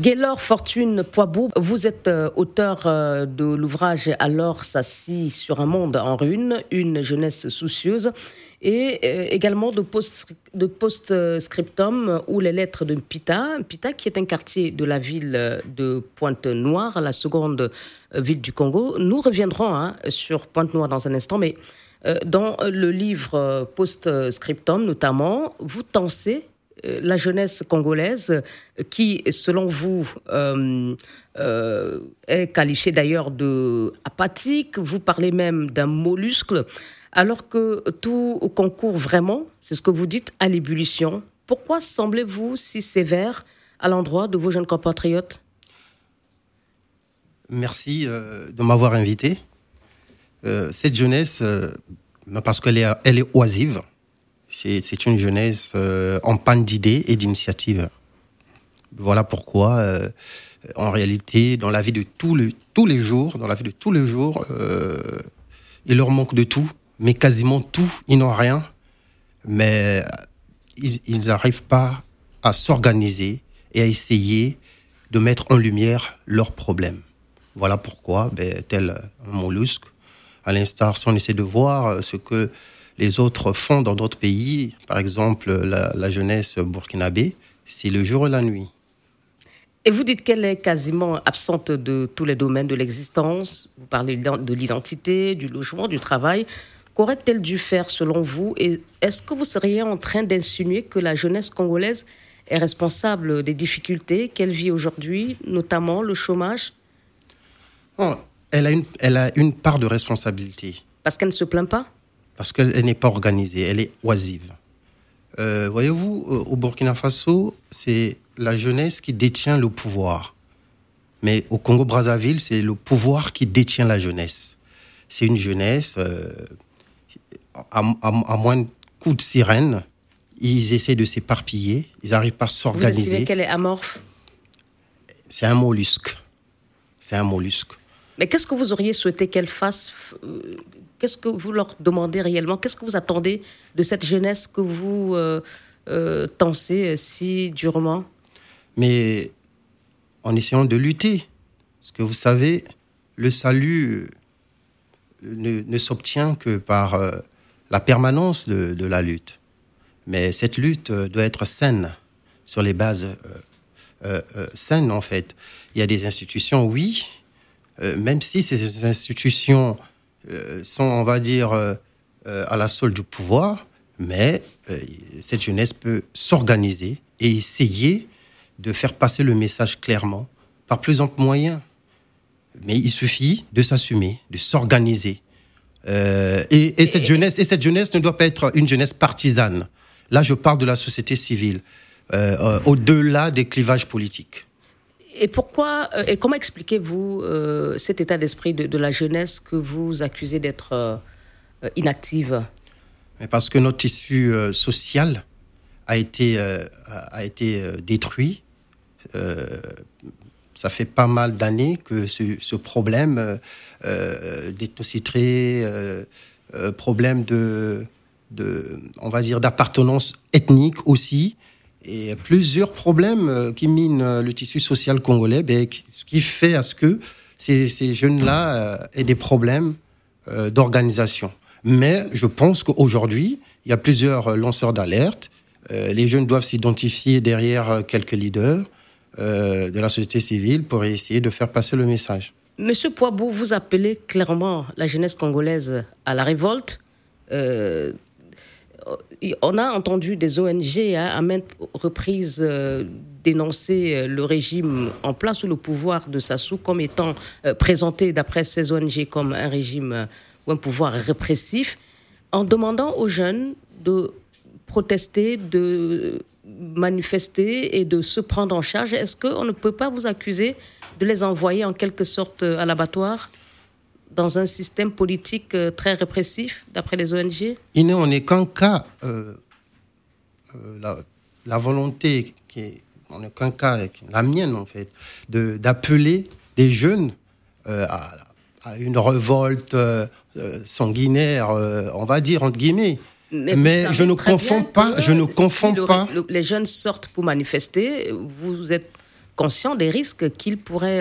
Gaylor Fortune Poibou, vous êtes euh, auteur euh, de l'ouvrage Alors s'assit sur un monde en ruine, une jeunesse soucieuse, et euh, également de, post, de Postscriptum ou les lettres de Pita. Pita, qui est un quartier de la ville de Pointe-Noire, la seconde ville du Congo. Nous reviendrons hein, sur Pointe-Noire dans un instant, mais dans le livre Postscriptum notamment, vous tensez la jeunesse congolaise qui, selon vous, euh, euh, est qualifiée d'ailleurs de apathique. Vous parlez même d'un mollusque, alors que tout concourt vraiment, c'est ce que vous dites, à l'ébullition. Pourquoi semblez-vous si sévère à l'endroit de vos jeunes compatriotes? Merci de m'avoir invité. cette jeunesse, parce qu'elle elle est oisive, c'est une jeunesse euh, en panne d'idées et d'initiatives. Voilà pourquoi, euh, en réalité, dans la vie de tous les, tous les jours, dans la vie de tous les jours, euh, il leur manque de tout, mais quasiment tout. Ils n'ont rien, mais ils n'arrivent pas à s'organiser et à essayer de mettre en lumière leurs problèmes. Voilà pourquoi, ben, tel un mollusque, à l'instar, si on essaie de voir ce que les autres font dans d'autres pays, par exemple la, jeunesse burkinabé, c'est le jour et la nuit. Et vous dites qu'elle est quasiment absente de tous les domaines de l'existence. Vous parlez de l'identité, du logement, du travail. Qu'aurait-elle dû faire selon vous? Et est-ce que vous seriez en train d'insinuer que la jeunesse congolaise est responsable des difficultés qu'elle vit aujourd'hui, notamment le chômage? Elle, a une, elle a une part de responsabilité. Parce qu'elle ne se plaint pas? Parce qu'elle n'est pas organisée, elle est oisive. Euh, voyez-vous, au Burkina Faso, c'est la jeunesse qui détient le pouvoir. Mais au Congo-Brazzaville, c'est le pouvoir qui détient la jeunesse. C'est une jeunesse, euh, à, moins de coups de sirène, ils essaient de s'éparpiller, ils n'arrivent pas à s'organiser. Vous estimez qu'elle est amorphe? C'est un mollusque. C'est un mollusque. Mais qu'est-ce que vous auriez souhaité qu'elle fasse euh, Qu'est-ce que vous leur demandez réellement? Qu'est-ce que vous attendez de cette jeunesse que vous euh, euh euh, si durement? Mais en essayant de lutter. Parce que vous savez, le salut euh, ne, s'obtient que par la permanence de, la lutte. Mais cette lutte doit être saine, sur les bases saines en fait. Il y a des institutions, oui, même si ces institutions euh, sont, on va dire, euh, euh, à la solde du pouvoir, mais cette jeunesse peut s'organiser et essayer de faire passer le message clairement par plus amples moyens. Mais il suffit de s'assumer, de s'organiser. et, cette jeunesse, et cette jeunesse ne doit pas être une jeunesse partisane. Là, je parle de la société civile, au-delà des clivages politiques. Et pourquoi euh, et comment expliquez-vous euh, cet état d'esprit de, la jeunesse que vous accusez d'être euh, inactive? Parce que notre tissu social a été, a été détruit. ça fait pas mal d'années que ce, problème d'étocité, problème de, on va dire, d'appartenance ethnique aussi, et plusieurs problèmes euh, qui minent euh, le tissu social congolais, ben, ce qui fait à ce que ces, jeunes-là euh, aient des problèmes d'organisation. Mais je pense qu'aujourd'hui, il y a plusieurs lanceurs d'alerte. les jeunes doivent s'identifier derrière quelques leaders de la société civile pour essayer de faire passer le message. Monsieur Poibou, vous appelez clairement la jeunesse congolaise à la révolte on a entendu des ONG hein, à maintes reprises euh, dénoncer euh, le régime en place ou le pouvoir de Sassou comme étant euh, présenté d'après ces ONG comme un régime ou un pouvoir répressif, en demandant aux jeunes de protester, de manifester et de se prendre en charge. Est-ce qu'on ne peut pas vous accuser de les envoyer en quelque sorte à l'abattoir? Dans un système politique euh, très répressif, d'après les ONG Il n'est qu'un cas. Euh, euh, la, volonté, qui est, on n'est qu'un cas, la mienne en fait, d'appeler des jeunes à, une révolte sanguinaire, on va dire, entre guillemets. Mais, je ne confonds pas, je ne confonds pas. les jeunes sortent pour manifester, vous êtes conscient des risques qu'il pourrait,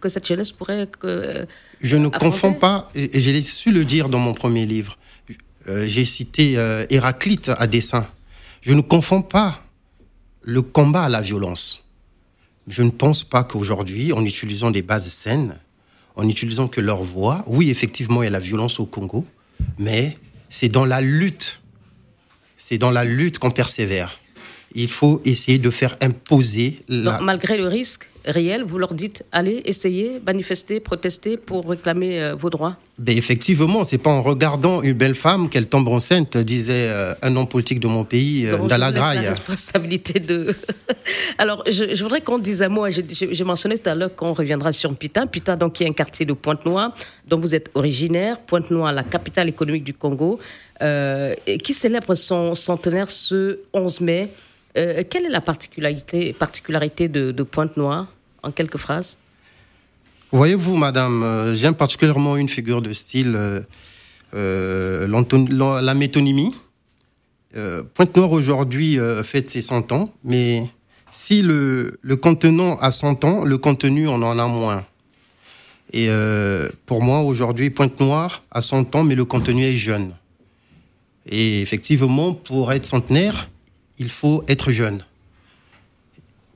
que cette jeunesse pourrait. je ne confonds pas, et, j'ai su le dire dans mon premier livre. j'ai cité Héraclite à dessein. Je ne confonds pas le combat à la violence. Je ne pense pas qu'aujourd'hui, en utilisant des bases saines, en utilisant que leur voix, oui, effectivement, il y a la violence au Congo, mais c'est dans la lutte, c'est dans la lutte qu'on persévère. Il faut essayer de faire imposer. malgré le risque réel, vous leur dites allez, essayez, manifester, protester pour réclamer euh, vos droits ben Effectivement, c'est pas en regardant une belle femme qu'elle tombe enceinte, disait euh, un homme politique de mon pays, euh, Dalagraï. la responsabilité de. Alors, je, voudrais qu'on dise un mot. J'ai mentionné tout à l'heure qu'on reviendra sur Pita. Pita, donc, qui est un quartier de Pointe-Noire, dont vous êtes originaire. Pointe-Noire, la capitale économique du Congo, et qui célèbre son centenaire ce 11 mai. Euh, quelle est la particularité, de, Pointe-Noire, en quelques phrases? Voyez-vous, madame, euh, j'aime particulièrement une figure de style, euh, la métonymie. Pointe-Noire aujourd'hui fête ses 100 ans, mais si le, le, contenant a 100 ans, le contenu on en a moins. Et pour moi, aujourd'hui, Pointe-Noire a 100 ans, mais le contenu est jeune. Et effectivement, pour être centenaire, il faut être jeune.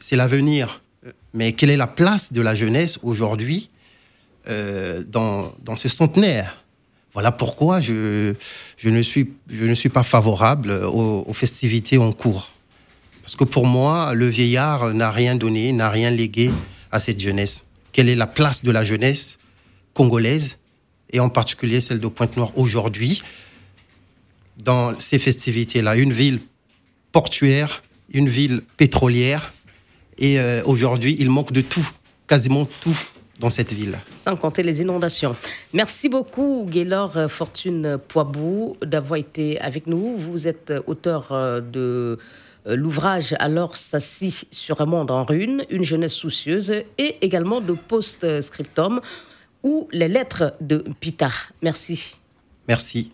C'est l'avenir. Mais quelle est la place de la jeunesse aujourd'hui euh, dans, ce centenaire? Voilà pourquoi je, ne suis, je ne suis pas favorable aux, festivités en cours. Parce que pour moi, le vieillard n'a rien donné, n'a rien légué à cette jeunesse. Quelle est la place de la jeunesse congolaise, et en particulier celle de Pointe-Noire aujourd'hui, dans ces festivités-là? Une ville portuaire, une ville pétrolière. Et euh, aujourd'hui, il manque de tout, quasiment tout dans cette ville. Sans compter les inondations. Merci beaucoup, Gaylor Fortune Poibou, d'avoir été avec nous. Vous êtes auteur euh, de euh, l'ouvrage Alors s'assit sur un monde en ruine, une jeunesse soucieuse, et également de Post-Scriptum ou les lettres de Pita. Merci. Merci.